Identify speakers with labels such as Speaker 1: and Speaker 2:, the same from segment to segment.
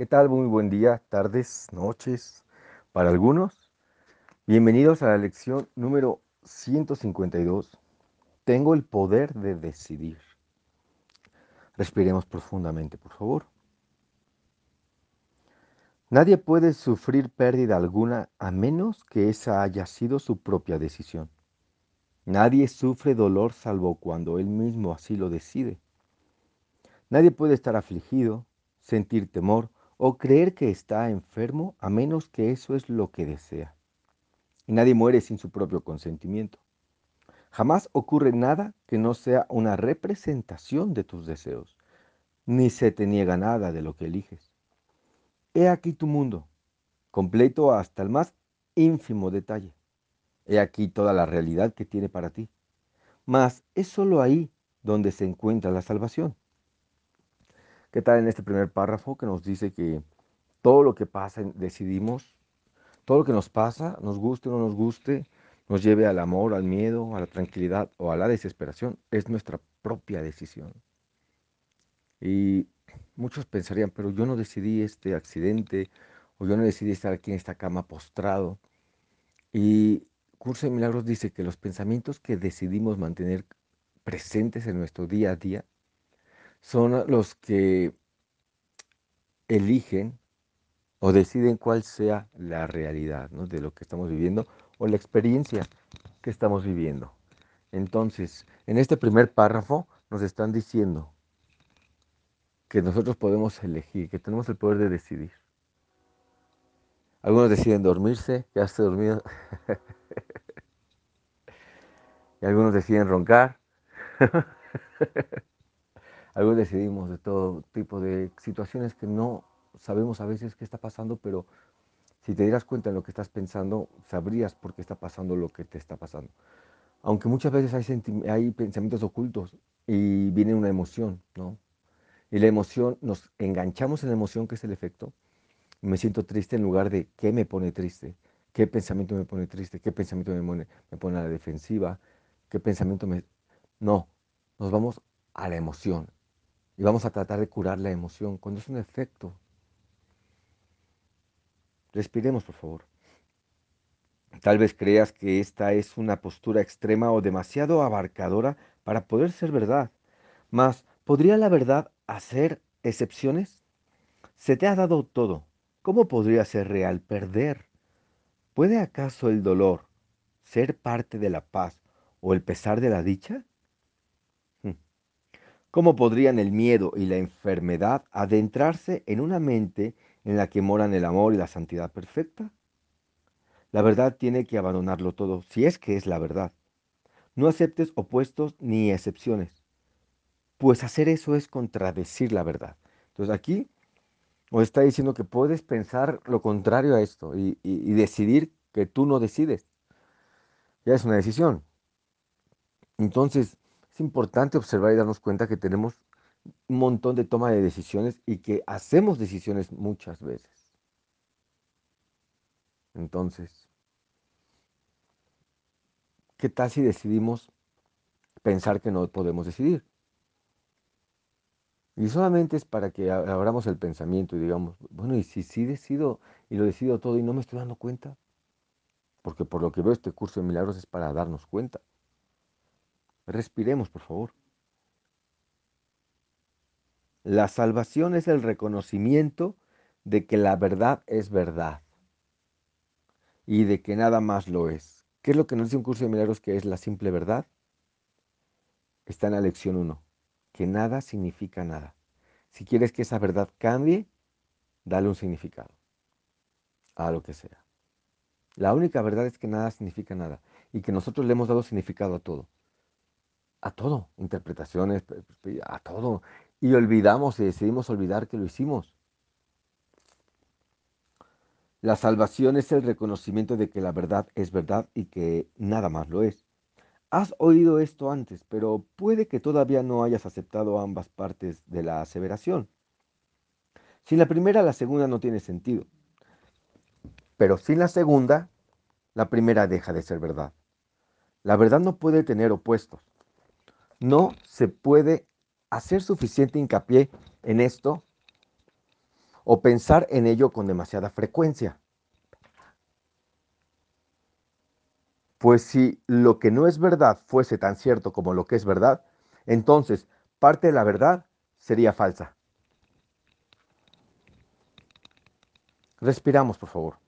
Speaker 1: ¿Qué tal? Muy buen día, tardes, noches para algunos. Bienvenidos a la lección número 152. Tengo el poder de decidir. Respiremos profundamente, por favor. Nadie puede sufrir pérdida alguna a menos que esa haya sido su propia decisión. Nadie sufre dolor salvo cuando él mismo así lo decide. Nadie puede estar afligido, sentir temor o creer que está enfermo a menos que eso es lo que desea. Y nadie muere sin su propio consentimiento. Jamás ocurre nada que no sea una representación de tus deseos, ni se te niega nada de lo que eliges. He aquí tu mundo, completo hasta el más ínfimo detalle. He aquí toda la realidad que tiene para ti. Mas es solo ahí donde se encuentra la salvación. ¿Qué tal en este primer párrafo que nos dice que todo lo que pasa decidimos, todo lo que nos pasa, nos guste o no nos guste, nos lleve al amor, al miedo, a la tranquilidad o a la desesperación, es nuestra propia decisión. Y muchos pensarían, pero yo no decidí este accidente o yo no decidí estar aquí en esta cama postrado. Y Curso de Milagros dice que los pensamientos que decidimos mantener presentes en nuestro día a día son los que eligen o deciden cuál sea la realidad de lo que estamos viviendo o la experiencia que estamos viviendo. Entonces, en este primer párrafo nos están diciendo que nosotros podemos elegir, que tenemos el poder de decidir. Algunos deciden dormirse, quedarse dormidos. y algunos deciden roncar. Algunos decidimos de todo tipo de situaciones que no sabemos a veces qué está pasando, pero si te dieras cuenta de lo que estás pensando, sabrías por qué está pasando lo que te está pasando. Aunque muchas veces hay, hay pensamientos ocultos y viene una emoción, ¿no? Y la emoción, nos enganchamos en la emoción que es el efecto. Me siento triste en lugar de qué me pone triste, qué pensamiento me pone triste, qué pensamiento me pone, me pone a la defensiva, qué pensamiento me... No, nos vamos a la emoción y vamos a tratar de curar la emoción cuando es un efecto. Respiremos, por favor. Tal vez creas que esta es una postura extrema o demasiado abarcadora para poder ser verdad. Mas, ¿podría la verdad hacer excepciones? Se te ha dado todo. ¿Cómo podría ser real perder? ¿Puede acaso el dolor ser parte de la paz o el pesar de la dicha? ¿Cómo podrían el miedo y la enfermedad adentrarse en una mente en la que moran el amor y la santidad perfecta? La verdad tiene que abandonarlo todo, si es que es la verdad. No aceptes opuestos ni excepciones, pues hacer eso es contradecir la verdad. Entonces aquí os está diciendo que puedes pensar lo contrario a esto y, y decidir que tú no decides. Ya es una decisión. Entonces, importante observar y darnos cuenta que tenemos un montón de toma de decisiones y que hacemos decisiones muchas veces. Entonces, ¿qué tal si decidimos pensar que no podemos decidir? Y solamente es para que abramos el pensamiento y digamos, bueno, ¿y si sí decido y lo decido todo y no me estoy dando cuenta? Porque por lo que veo este curso de milagros es para darnos cuenta. Respiremos, por favor. La salvación es el reconocimiento de que la verdad es verdad y de que nada más lo es. ¿Qué es lo que nos dice un curso de milagros que es la simple verdad? Está en la lección 1, que nada significa nada. Si quieres que esa verdad cambie, dale un significado a lo que sea. La única verdad es que nada significa nada y que nosotros le hemos dado significado a todo a todo, interpretaciones, a todo. Y olvidamos y decidimos olvidar que lo hicimos. La salvación es el reconocimiento de que la verdad es verdad y que nada más lo es. Has oído esto antes, pero puede que todavía no hayas aceptado ambas partes de la aseveración. Sin la primera, la segunda no tiene sentido. Pero sin la segunda, la primera deja de ser verdad. La verdad no puede tener opuestos no se puede hacer suficiente hincapié en esto o pensar en ello con demasiada frecuencia. Pues si lo que no es verdad fuese tan cierto como lo que es verdad, entonces parte de la verdad sería falsa. Respiramos, por favor.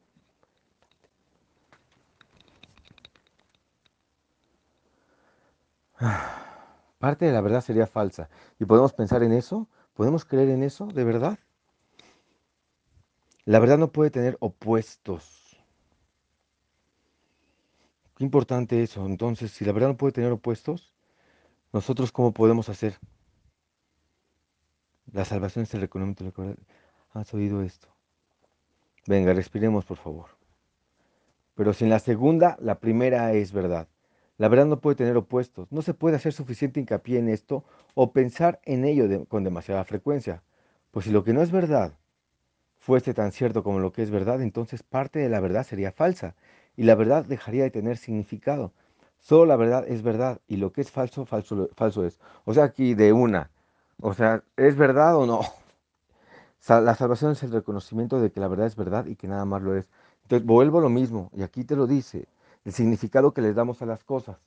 Speaker 1: Parte de la verdad sería falsa. ¿Y podemos pensar en eso? ¿Podemos creer en eso de verdad? La verdad no puede tener opuestos. Qué importante eso. Entonces, si la verdad no puede tener opuestos, nosotros cómo podemos hacer? La salvación es el reconocimiento. ¿Has oído esto? Venga, respiremos, por favor. Pero sin la segunda, la primera es verdad. La verdad no puede tener opuestos. No se puede hacer suficiente hincapié en esto o pensar en ello con demasiada frecuencia. Pues si lo que no es verdad fuese tan cierto como lo que es verdad, entonces parte de la verdad sería falsa y la verdad dejaría de tener significado. Solo la verdad es verdad y lo que es falso, falso, falso es. O sea, aquí de una. O sea, ¿es verdad o no? La salvación es el reconocimiento de que la verdad es verdad y que nada más lo es. Entonces, vuelvo a lo mismo, y aquí te lo dice, el significado que le damos a las cosas.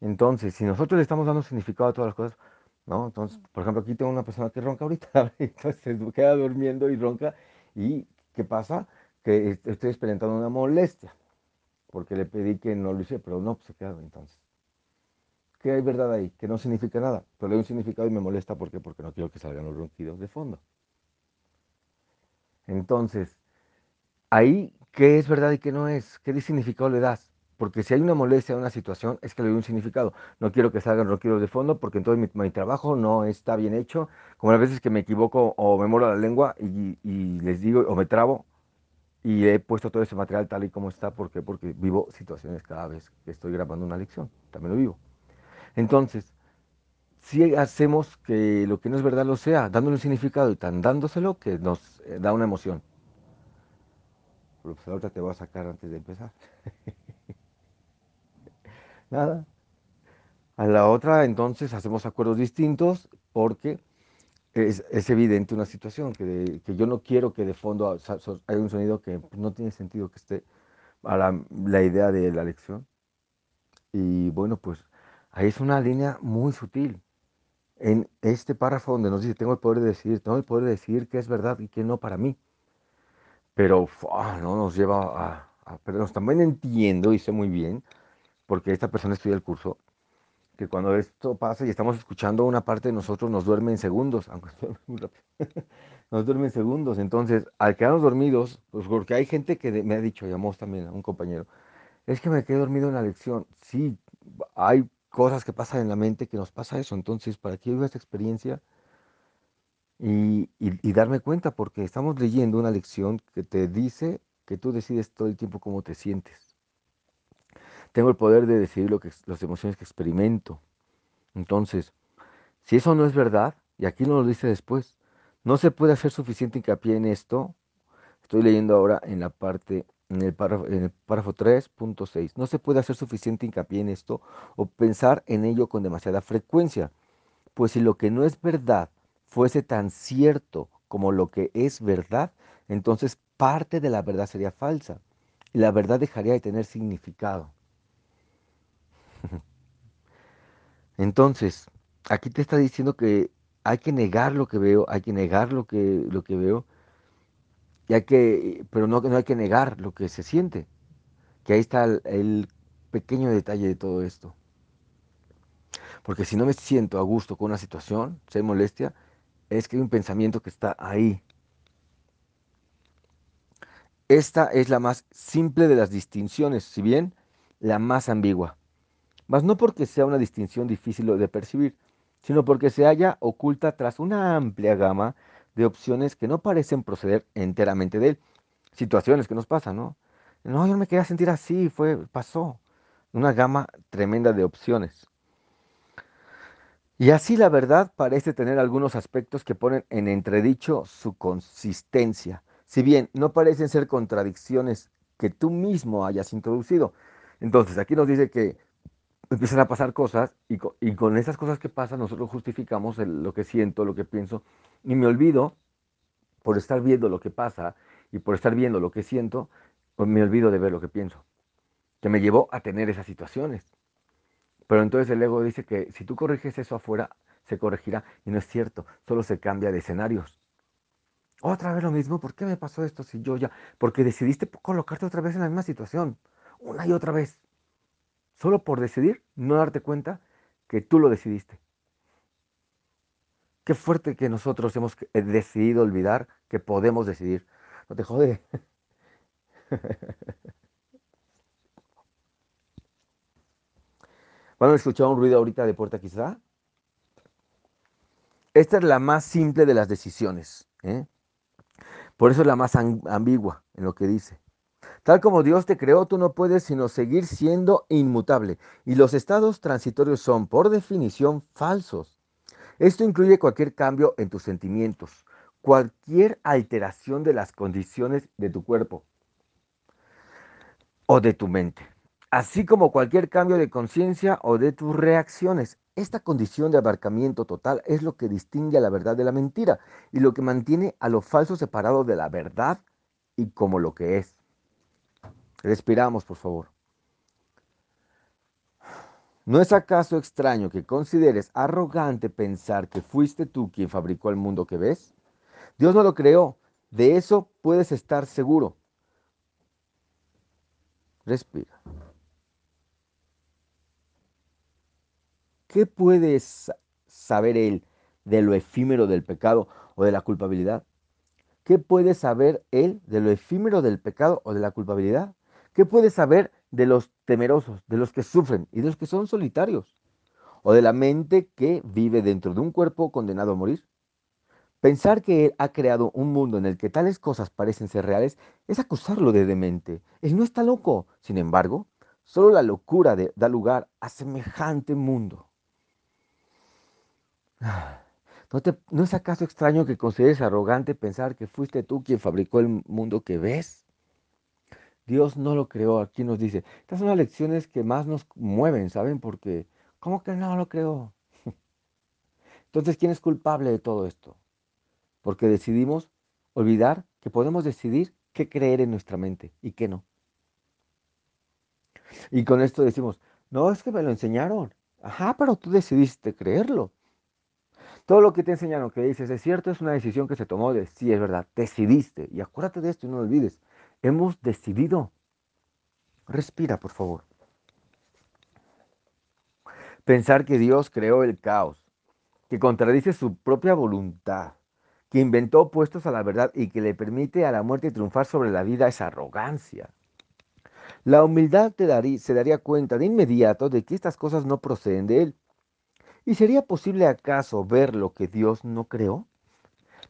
Speaker 1: Entonces, si nosotros le estamos dando significado a todas las cosas, ¿no? Entonces, por ejemplo, aquí tengo una persona que ronca ahorita, entonces se queda durmiendo y ronca, ¿y qué pasa? Que estoy experimentando una molestia, porque le pedí que no lo hiciera, pero no, pues se queda entonces. ¿Qué hay verdad ahí? Que no significa nada, pero le doy un significado y me molesta, ¿por qué? Porque no quiero que salgan los ronquidos de fondo. Entonces, ahí, ¿qué es verdad y qué no es? ¿Qué significado le das? Porque si hay una molestia en una situación, es que le doy un significado. No quiero que salgan ronquidos de fondo porque entonces mi, trabajo no está bien hecho. Como las veces que me equivoco o me muero la lengua y, les digo, o me trabo, y he puesto todo ese material tal y como está. ¿Por qué? Porque vivo situaciones cada vez que estoy grabando una lección. También lo vivo. Entonces, si hacemos que lo que no es verdad lo sea, dándole un significado y tan dándoselo que nos eh, da una emoción. Pero pues ahorita te voy a sacar antes de empezar. Nada. A la otra, entonces, hacemos acuerdos distintos porque es, evidente una situación que, yo no quiero que de fondo haya un sonido que no tiene sentido que esté a la idea de la lección. Y bueno, pues ahí es una línea muy sutil en este párrafo donde nos dice, tengo el poder de decidir, tengo el poder de decidir qué es verdad y qué no para mí. Pero no nos lleva a, a También entiendo y sé muy bien, porque esta persona estudia el curso, que cuando esto pasa y estamos escuchando una parte de nosotros nos duerme en segundos, aunque muy rápido, nos duerme en segundos. Entonces, al quedarnos dormidos, pues porque hay gente que me ha dicho, llamó también a un compañero, es que me quedé dormido en la lección. Sí, hay cosas que pasan en la mente que nos pasa eso. Entonces, para que yo esta experiencia y, darme cuenta, porque estamos leyendo una lección que te dice que tú decides todo el tiempo cómo te sientes. Tengo el poder de decidir lo que, las emociones que experimento. Entonces, si eso no es verdad, y aquí lo dice después, no se puede hacer suficiente hincapié en esto. Estoy leyendo ahora en la parte en el párrafo, en el párrafo 3.6. No se puede hacer suficiente hincapié en esto o pensar en ello con demasiada frecuencia, pues si lo que no es verdad fuese tan cierto como lo que es verdad, entonces parte de la verdad sería falsa y la verdad dejaría de tener significado. Entonces, aquí te está diciendo que hay que negar lo que veo, hay que negar lo que, lo que veo que, pero no, no hay que negar lo que se siente, que ahí está el, pequeño detalle de todo esto. Porque si no me siento a gusto con una situación, si molestia, es que hay un pensamiento que está ahí. Esta es la más simple de las distinciones, si bien la más ambigua. Mas no porque sea una distinción difícil de percibir, sino porque se halla oculta tras una amplia gama de opciones que no parecen proceder enteramente de él. Situaciones que nos pasan, ¿no? No, yo no me quería sentir así, fue, pasó. Una gama tremenda de opciones. Y así la verdad parece tener algunos aspectos que ponen en entredicho su consistencia, si bien no parecen ser contradicciones que tú mismo hayas introducido. Entonces, aquí nos dice que empiezan a pasar cosas y con, esas cosas que pasan nosotros justificamos lo que siento, lo que pienso y me olvido por estar viendo lo que pasa y por estar viendo lo que siento, pues me olvido de ver lo que pienso, que me llevó a tener esas situaciones. Pero entonces el ego dice que si tú corriges eso afuera, se corregirá. Y no es cierto, solo se cambia de escenarios. Otra vez lo mismo, ¿por qué me pasó esto si yo ya? Porque decidiste colocarte otra vez en la misma situación, una y otra vez. Solo por decidir, no darte cuenta que tú lo decidiste. Qué fuerte que nosotros hemos eh, decidido olvidar que podemos decidir. No te jode. ¿Van a escuchar un ruido ahorita de puerta quizá? Esta es la más simple de las decisiones. ¿eh? Por eso es la más ambigua en lo que dice. Tal como Dios te creó, tú no puedes sino seguir siendo inmutable. Y los estados transitorios son, por definición, falsos. Esto incluye cualquier cambio en tus sentimientos, cualquier alteración de las condiciones de tu cuerpo o de tu mente así como cualquier cambio de conciencia o de tus reacciones. Esta condición de abarcamiento total es lo que distingue a la verdad de la mentira y lo que mantiene a lo falso separado de la verdad y como lo que es. Respiramos, por favor. ¿No es acaso extraño que consideres arrogante pensar que fuiste tú quien fabricó el mundo que ves? Dios no lo creó, de eso puedes estar seguro. Respira. ¿Qué puede saber él de lo efímero del pecado o de la culpabilidad? ¿Qué puede saber él de lo efímero del pecado o de la culpabilidad? ¿Qué puede saber de los temerosos, de los que sufren y de los que son solitarios? ¿O de la mente que vive dentro de un cuerpo condenado a morir? Pensar que Él ha creado un mundo en el que tales cosas parecen ser reales es acusarlo de demente. Él no está loco. Sin embargo, solo la locura da lugar a semejante mundo. ¿No, es acaso extraño que consideres arrogante pensar que fuiste tú quien fabricó el mundo que ves? Dios no lo creó, aquí nos dice. Estas son las lecciones que más nos mueven, ¿saben? Porque, ¿cómo que no lo creó? Entonces, ¿quién es culpable de todo esto? Porque decidimos olvidar que podemos decidir qué creer en nuestra mente y qué no. Y con esto decimos, no, es que me lo enseñaron. Ajá, pero tú decidiste creerlo. Todo lo que te enseñaron que dices es cierto, es una decisión que se tomó de sí, es verdad, decidiste. Y acuérdate de esto y no lo olvides. Hemos decidido. Respira, por favor. Pensar que Dios creó el caos, que contradice su propia voluntad, que inventó opuestos a la verdad y que le permite a la muerte triunfar sobre la vida es arrogancia. La humildad te daría, se daría cuenta de inmediato de que estas cosas no proceden de Él, ¿Y sería posible acaso ver lo que Dios no creó?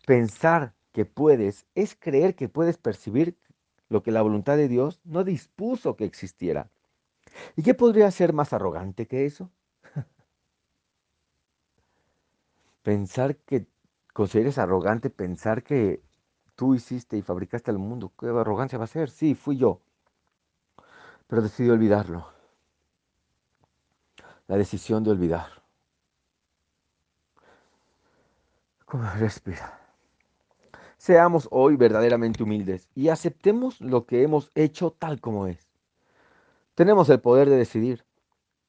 Speaker 1: Pensar que puedes es creer que puedes percibir lo que la voluntad de Dios no dispuso que existiera. ¿Y qué podría ser más arrogante que eso? pensar que consideres arrogante, pensar que tú hiciste y fabricaste el mundo. ¿Qué arrogancia va a ser? Sí, fui yo. Pero decidí olvidarlo. La decisión de olvidar. Respira. Seamos hoy verdaderamente humildes y aceptemos lo que hemos hecho tal como es. Tenemos el poder de decidir.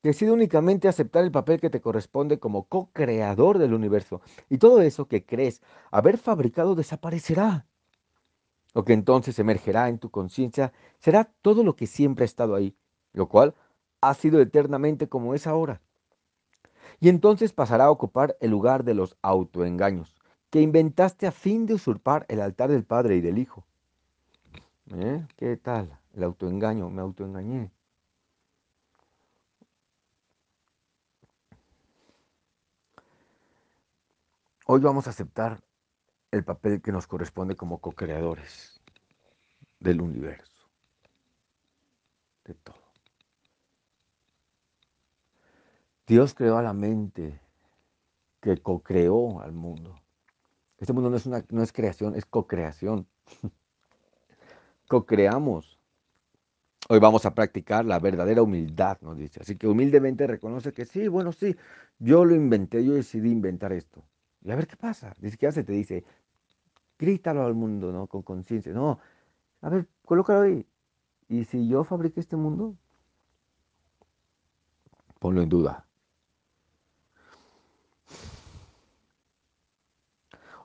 Speaker 1: Decide únicamente aceptar el papel que te corresponde como co-creador del universo y todo eso que crees haber fabricado desaparecerá. Lo que entonces emergerá en tu conciencia será todo lo que siempre ha estado ahí, lo cual ha sido eternamente como es ahora y entonces pasará a ocupar el lugar de los autoengaños que inventaste a fin de usurpar el altar del Padre y del Hijo. ¿Eh? ¿Qué tal? El autoengaño, me autoengañé. Hoy vamos a aceptar el papel que nos corresponde como co-creadores del universo, de todo. Dios creó a la mente que co-creó al mundo. Este mundo no es, una, no es creación, es co-creación. Co-creamos. Hoy vamos a practicar la verdadera humildad, nos dice. Así que humildemente reconoce que sí, bueno, sí, yo lo inventé, yo decidí inventar esto. Y a ver qué pasa. Dice que hace, te dice, grítalo al mundo, ¿no? Con conciencia. No, a ver, colócalo ahí. ¿Y si yo fabriqué este mundo? Ponlo en duda.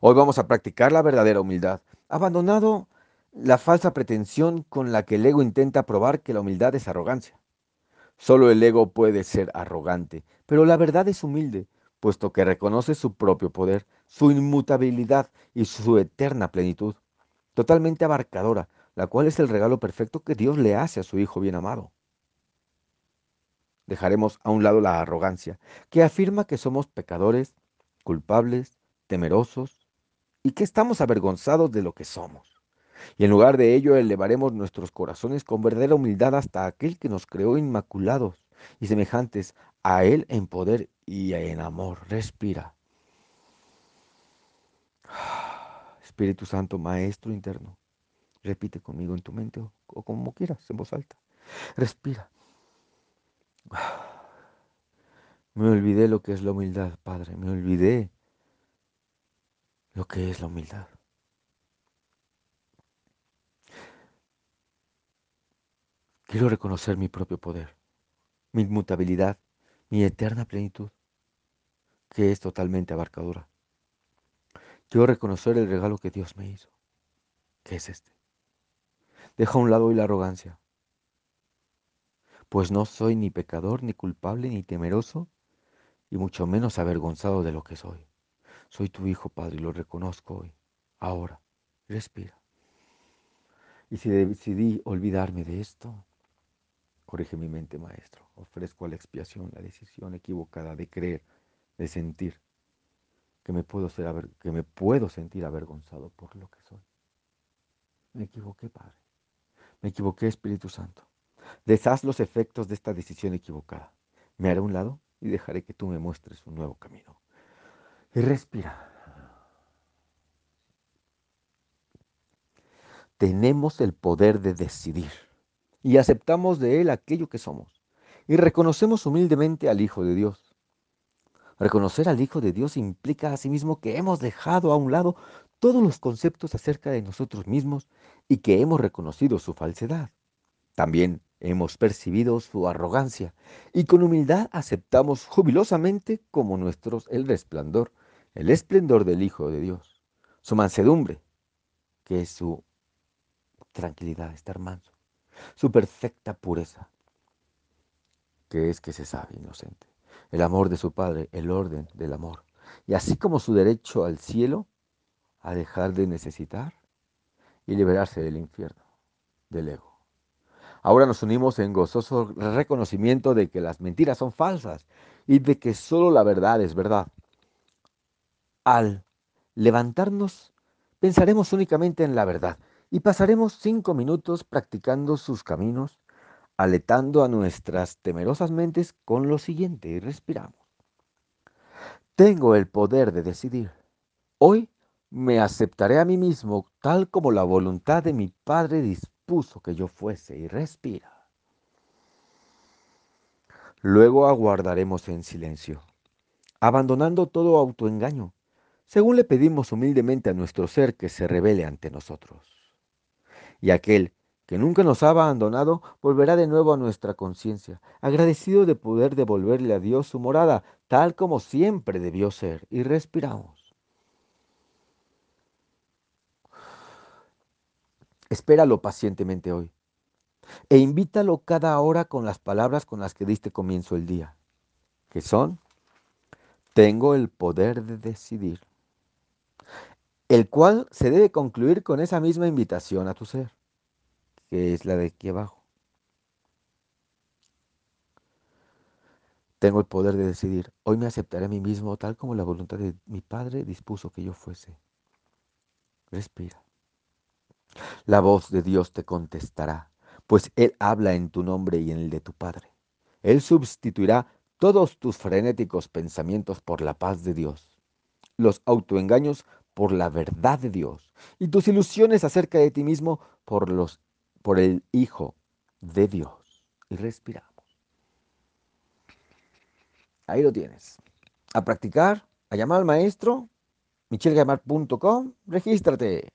Speaker 1: Hoy vamos a practicar la verdadera humildad, abandonado la falsa pretensión con la que el ego intenta probar que la humildad es arrogancia. Solo el ego puede ser arrogante, pero la verdad es humilde, puesto que reconoce su propio poder, su inmutabilidad y su eterna plenitud, totalmente abarcadora, la cual es el regalo perfecto que Dios le hace a su Hijo bien amado. Dejaremos a un lado la arrogancia, que afirma que somos pecadores, culpables, temerosos y que estamos avergonzados de lo que somos. Y en lugar de ello elevaremos nuestros corazones con verdadera humildad hasta aquel que nos creó inmaculados y semejantes a Él en poder y en amor. Respira. Espíritu Santo, Maestro interno, repite conmigo en tu mente o, como quieras, en voz alta. Respira. Me olvidé lo que es la humildad, Padre. Me olvidé lo que es la humildad. Quiero reconocer mi propio poder, mi inmutabilidad, mi eterna plenitud, que es totalmente abarcadora. Quiero reconocer el regalo que Dios me hizo, que es este. Deja a un lado hoy la arrogancia, pues no soy ni pecador, ni culpable, ni temeroso, y mucho menos avergonzado de lo que soy. Soy tu hijo, Padre, y lo reconozco hoy, ahora. Respira. Y si decidí olvidarme de esto, Corrige mi mente, Maestro. Ofrezco a la expiación la decisión equivocada de creer, de sentir que me puedo, ser, que me puedo sentir avergonzado por lo que soy. Me equivoqué, Padre. Me equivoqué, Espíritu Santo. Deshaz los efectos de esta decisión equivocada. Me haré a un lado y dejaré que tú me muestres un nuevo camino. Y respira. Tenemos el poder de decidir y aceptamos de Él aquello que somos. Y reconocemos humildemente al Hijo de Dios. Reconocer al Hijo de Dios implica asimismo que hemos dejado a un lado todos los conceptos acerca de nosotros mismos y que hemos reconocido su falsedad. También hemos percibido su arrogancia y con humildad aceptamos jubilosamente como nuestros el resplandor, el esplendor del Hijo de Dios, su mansedumbre, que es su tranquilidad, estar manso su perfecta pureza, que es que se sabe inocente, el amor de su Padre, el orden del amor, y así como su derecho al cielo, a dejar de necesitar y liberarse del infierno, del ego. Ahora nos unimos en gozoso reconocimiento de que las mentiras son falsas y de que solo la verdad es verdad. Al levantarnos, pensaremos únicamente en la verdad y pasaremos cinco minutos practicando sus caminos, aletando a nuestras temerosas mentes con lo siguiente y respiramos. Tengo el poder de decidir. Hoy me aceptaré a mí mismo tal como la voluntad de mi Padre dispuso que yo fuese y respira. Luego aguardaremos en silencio, abandonando todo autoengaño, según le pedimos humildemente a nuestro ser que se revele ante nosotros y aquel que nunca nos ha abandonado volverá de nuevo a nuestra conciencia, agradecido de poder devolverle a Dios su morada, tal como siempre debió ser, y respiramos. Espéralo pacientemente hoy e invítalo cada hora con las palabras con las que diste comienzo el día, que son, tengo el poder de decidir el cual se debe concluir con esa misma invitación a tu ser, que es la de aquí abajo. Tengo el poder de decidir, hoy me aceptaré a mí mismo tal como la voluntad de mi Padre dispuso que yo fuese. Respira. La voz de Dios te contestará, pues Él habla en tu nombre y en el de tu Padre. Él sustituirá todos tus frenéticos pensamientos por la paz de Dios. Los autoengaños por la verdad de Dios y tus ilusiones acerca de ti mismo por, los, por el Hijo de Dios. Y respiramos. Ahí lo tienes. A practicar, a llamar al maestro michelgamar.com, regístrate.